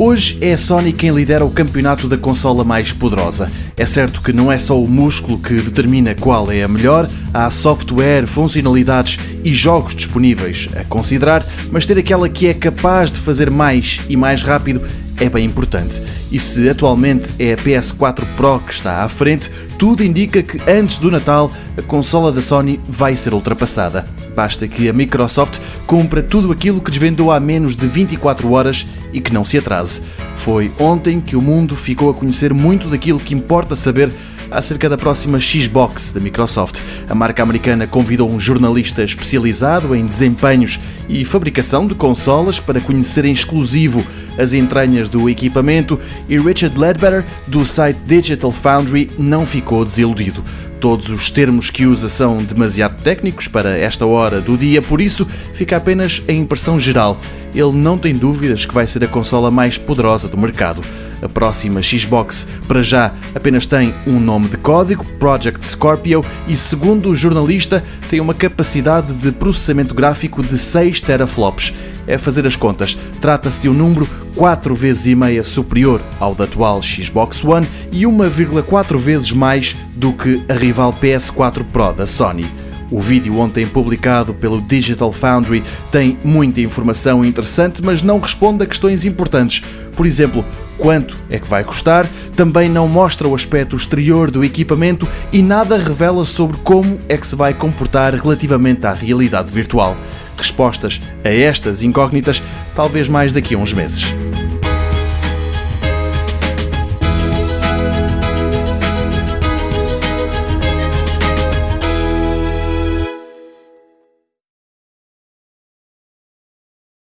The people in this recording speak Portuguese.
Hoje é a Sony quem lidera o campeonato da consola mais poderosa. É certo que não é só o músculo que determina qual é a melhor, há software, funcionalidades e jogos disponíveis a considerar, mas ter aquela que é capaz de fazer mais e mais rápido é bem importante. E se atualmente é a PS4 Pro que está à frente, tudo indica que antes do Natal a consola da Sony vai ser ultrapassada. Basta que a Microsoft cumpra tudo aquilo que desvendou há menos de 24 horas e que não se atrase. Foi ontem que o mundo ficou a conhecer muito daquilo que importa saber acerca da próxima Xbox da Microsoft. A marca americana convidou um jornalista especializado em desempenhos e fabricação de consolas para conhecer em exclusivo as entranhas do equipamento e Richard Ledbetter, do site Digital Foundry, não ficou desiludido. Todos os termos que usa são demasiado técnicos para esta hora do dia, por isso fica apenas a impressão geral. Ele não tem dúvidas que vai ser a consola mais poderosa do mercado. A próxima Xbox, para já, apenas tem um nome de código, Project Scorpio, e segundo o jornalista, tem uma capacidade de processamento gráfico de 6 teraflops. É fazer as contas. Trata-se de um número 4 vezes e meia superior ao da atual Xbox One e 1,4 vezes mais do que a rival PS4 Pro da Sony. O vídeo ontem publicado pelo Digital Foundry tem muita informação interessante, mas não responde a questões importantes. Por exemplo, quanto é que vai custar, também não mostra o aspecto exterior do equipamento e nada revela sobre como é que se vai comportar relativamente à realidade virtual. Respostas a estas incógnitas, talvez mais daqui a uns meses.